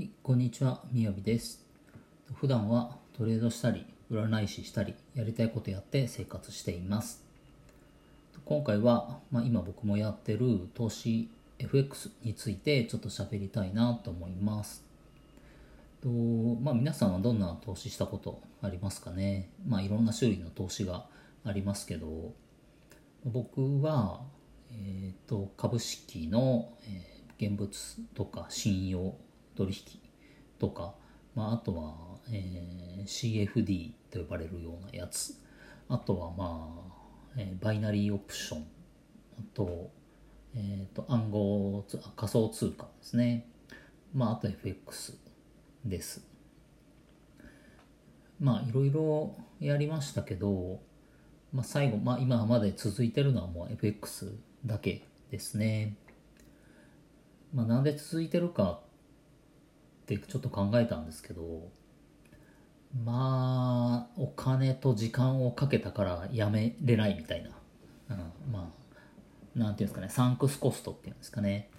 はい、こんにちは、みやびです。普段はトレードしたり、占い師したり、やりたいことやって生活しています。今回は、まあ、今僕もやってる投資 FX についてちょっと喋りたいなと思います。とまあ、皆さんはどんな投資したことありますかね？まあ、いろんな種類の投資がありますけど、僕は、えー、と株式の、え現物とか信用取引とか、まあ、あとは、えー CFD と呼ばれるようなやつ。あとはまあ、えーバイナリーオプション。あと,、えー、と暗号つ仮想通貨ですね。まああと FX です。まあいろいろやりましたけど、まあ、最後、まあ、今まで続いてるのはもう FX だけですね。まあ、なんで続いてるかってちょっと考えたんですけどまあお金と時間をかけたからやめれないみたいな、うん、まあなんていうんですかね。サンクスコストっていうんですかね。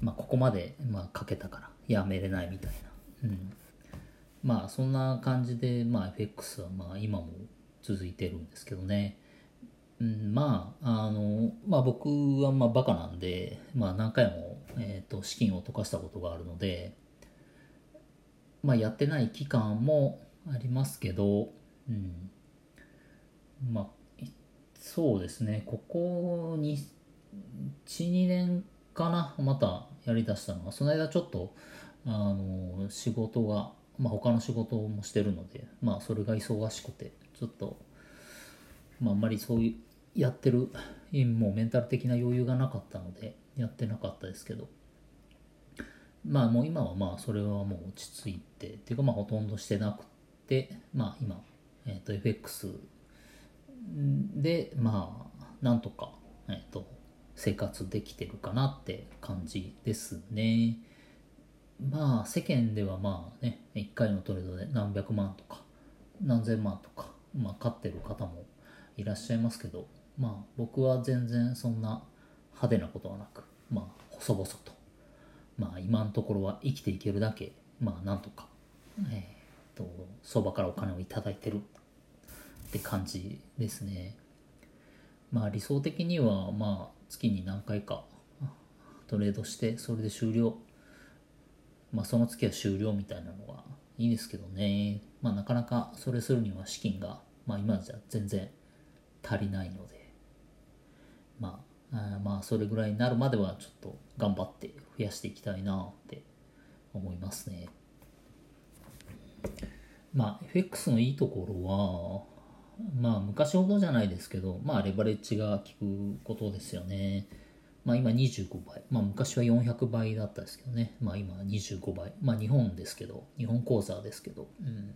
まあここまで、まあ、かけたからやめれないみたいな、うん、まあそんな感じで、まあ、FX はまあ今も続いてるんですけどね。うん、まあ、あの、まあ僕はまあバカなんで、まあ何回も、えー、と資金を溶かしたことがあるので、まあやってない期間もありますけど、うん、まあ、そうですね、ここに、1、2年かな、またやりだしたのは、その間ちょっと、あの、仕事が、まあ他の仕事もしてるので、まあそれが忙しくて、ちょっと、まあ、あんまりそういうやってるもうメンタル的な余裕がなかったのでやってなかったですけど。まあもう今はまあそれはもう落ち着いてっていうかまあほとんどしてなくてまあ今、えー、と FX でまあなんとか、えー、と生活できてるかなって感じですね。まあ世間ではまあね1回のトレードで何百万とか何千万とかまあ買ってる方もいらっしゃいますけどまあ僕は全然そんな派手なことはなくまあ細々とまあ今のところは生きていけるだけまあなんとかえー、と相場からお金をいただいてる。って感じですね。まあ理想的にはまあ月に何回かトレードしてそれで終了。まあその月は終了みたいなのがいいですけどね。まあなかなかそれするには資金がまあ今じゃ全然足りないので。まああまあそれぐらいになるまではちょっと頑張って増やしていきたいなって思いますね。まあ FX のいいところはまあ昔ほどじゃないですけどまあレバレッジが効くことですよね。まあ今25倍。まあ昔は400倍だったですけどね。まあ今25倍。まあ日本ですけど日本口座ですけど。うん。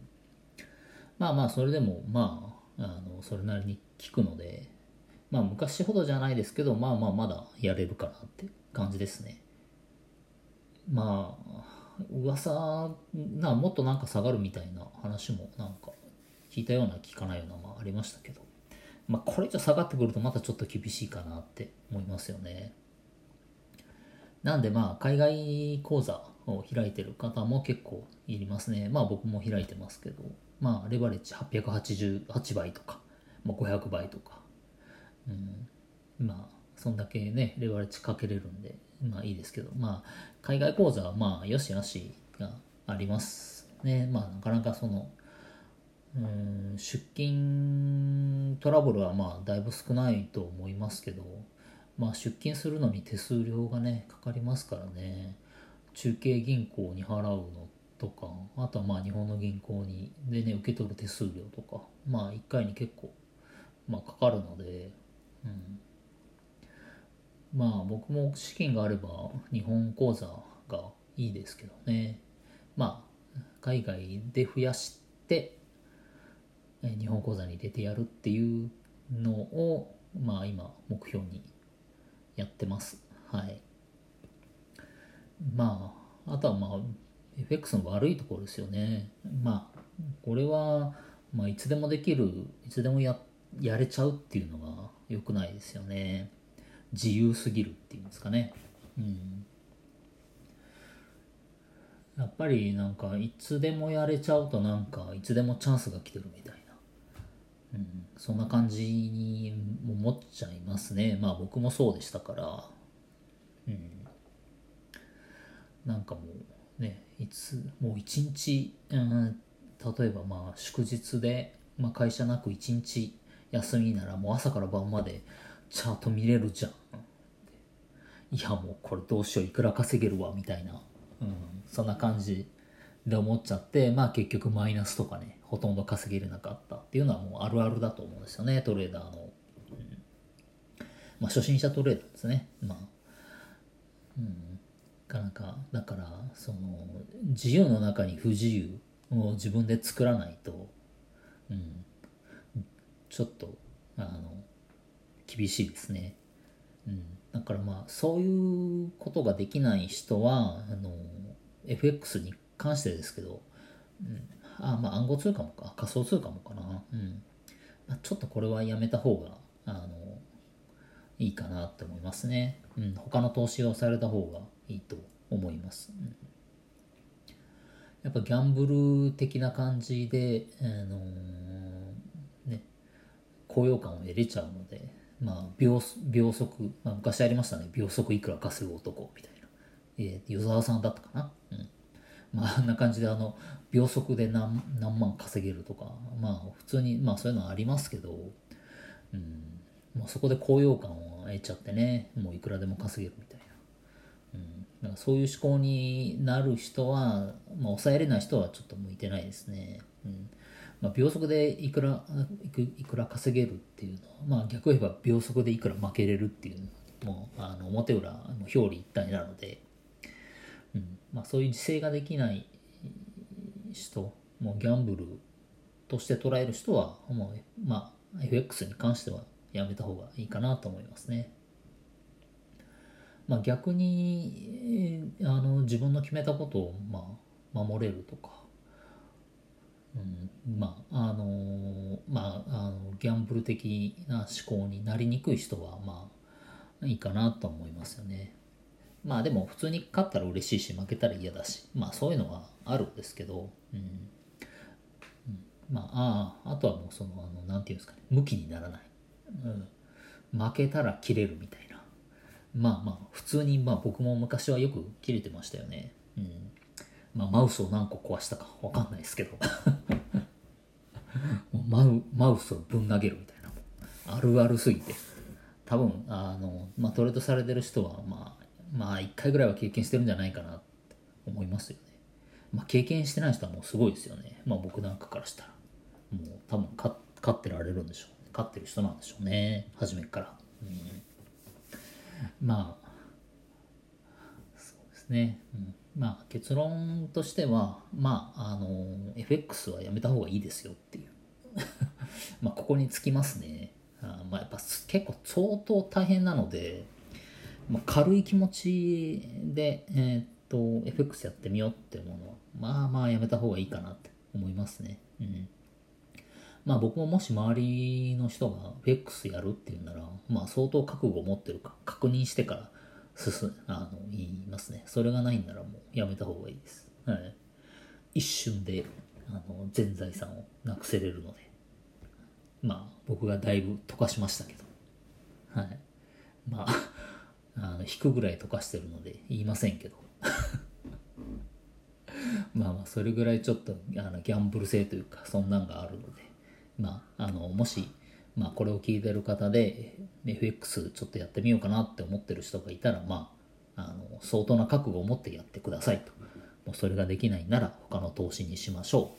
まあまあそれでもまああのそれなりに効くのでまあ昔ほどじゃないですけどまあまあまだやれるかなって感じですね。まあ噂なもっとなんか下がるみたいな話もなんか聞いたような聞かないようなまあありましたけど。まあこれ以上下がってくるとまたちょっと厳しいかなって思いますよね。なんでまあ海外口座を開いてる方も結構いりますね。まあ僕も開いてますけど。まあレバレッジ888倍とか、まあ、500倍とか、うん、まあそんだけねレバレッジかけれるんでまあいいですけど。まあ海外口座はまあよしよしがありますね。まあなかなかそのうん出金トラブルはまあだいぶ少ないと思いますけど。まあ出金するのに手数料がねかかりますからね。中継銀行に払うのとかあとはまあ日本の銀行にでね受け取る手数料とか。まあ1回に結構、まあ、かかるので、まあ僕も資金があれば日本口座がいいですけどね。まあ海外で増やして日本口座に入れてやるっていうのをまあ今目標にやってます。はい。まああとはまあ FX の悪いところですよね。まあこれは、まあ、いつでもできるいつでもややれちゃうっていうのが良くないですよね。自由すぎるっていうんですかね。うん。やっぱりなんかいつでもやれちゃうとなんかいつでもチャンスが来てるみたいな、うん、そんな感じに思っちゃいますね。まあ僕もそうでしたから。うん。なんかもうねいつもう一日、うん、例えばまあ祝日で、まあ、会社なく一日休みならもう朝から晩までチャート見れるじゃん。いやもうこれどうしよういくら稼げるわみたいな、うん、そんな感じで思っちゃってまあ結局マイナスとかねほとんど稼げれなかったっていうのはもうあるあるだと思うんですよねトレーダーの、うん、まあ初心者トレーダーですね。まあ。うん。なんかだからその自由の中に不自由を自分で作らないと、うん、ちょっとあの厳しいですね、うん、だからまあそういうことができない人はあの FX に関してですけど、うん、あまあ暗号通貨もか。仮想通貨もかな、うん。まあ、ちょっとこれはやめた方があのいいかなって思いますね、うん、他の投資をされた方がいいと思います、うん。やっぱギャンブル的な感じで、あのー、高揚感を得れちゃうので、まあ、秒秒速、まあ、昔ありましたね、秒速いくら稼ぐ男みたいな。えー、与沢さんだったかな？うん。まあ、あんな感じで、あの、秒速で何何万稼げるとか、まあ、普通に、まあ、そういうのはありますけど、うん、まあ、そこで高揚感を得ちゃってね、もういくらでも稼げるみたいな。なんだからそういう思考になる人は、まあ、抑えれない人はちょっと向いてないですね。うんまあ、秒速でいくらいくいくら稼げるっていうのは、まあ、逆を言えば秒速でいくら負けれるっていうのもあの表裏も表裏一体なので、うんまあ、そういう自制ができない人もうギャンブルとして捉える人はもう、まあ、FX に関してはやめた方がいいかなと思いますね。まあ、逆にあの自分の決めたことを、まあ、守れるとか、うん、まああのまああのギャンブル的な思考になりにくい人はまあいいかなと思いますよね。まあでも普通に勝ったら嬉しいし負けたら嫌だしまあそういうのはあるんですけど、うん、うん、まあああとはもうそのあのなんていうんですかね向きにならない、うん、負けたら切れるみたいな。まあまあ普通にまあ僕も昔はよく切れてましたよね。うん。まあマウスを何個壊したかわかんないですけど。マウマウスをぶん投げるみたいな。あるあるすぎて。多分あの、まあ、トレードされてる人はまあまあ1回ぐらいは経験してるんじゃないかなって思いますよね。まあ経験してない人はもうすごいですよね。まあ僕なんかからしたら。もう多分勝ってられるんでしょう勝ってる人なんでしょうね。初めから。うん。まあそうですね、うん、まあ結論としてはまああの FX はやめた方がいいですよっていう まあここにつきますね。あまあやっぱ結構相当大変なので、まあ、軽い気持ちで、えー、っと FX やってみようって思うのはまあまあやめた方がいいかなって思いますね。うん。まあ僕ももし周りの人が FX やるっていうなら、まあ相当覚悟を持ってるか確認してから進あの言いますね。それがないんならもうやめた方がいいです。はい、一瞬であの全財産をなくせれるので、まあ僕がだいぶ溶かしましたけど、はい。まあ、あの引くぐらい溶かしてるので言いませんけど。まあまあそれぐらいちょっとあのギャンブル性というかそんなんがあるので。まあ、あのもし、まあ、これを聞いてる方で FX ちょっとやってみようかなって思ってる人がいたら、まあ、あの相当な覚悟を持ってやってくださいと。もうそれができないなら他の投資にしましょ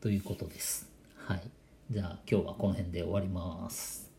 う。ということです。はい。じゃあ今日はこの辺で終わります。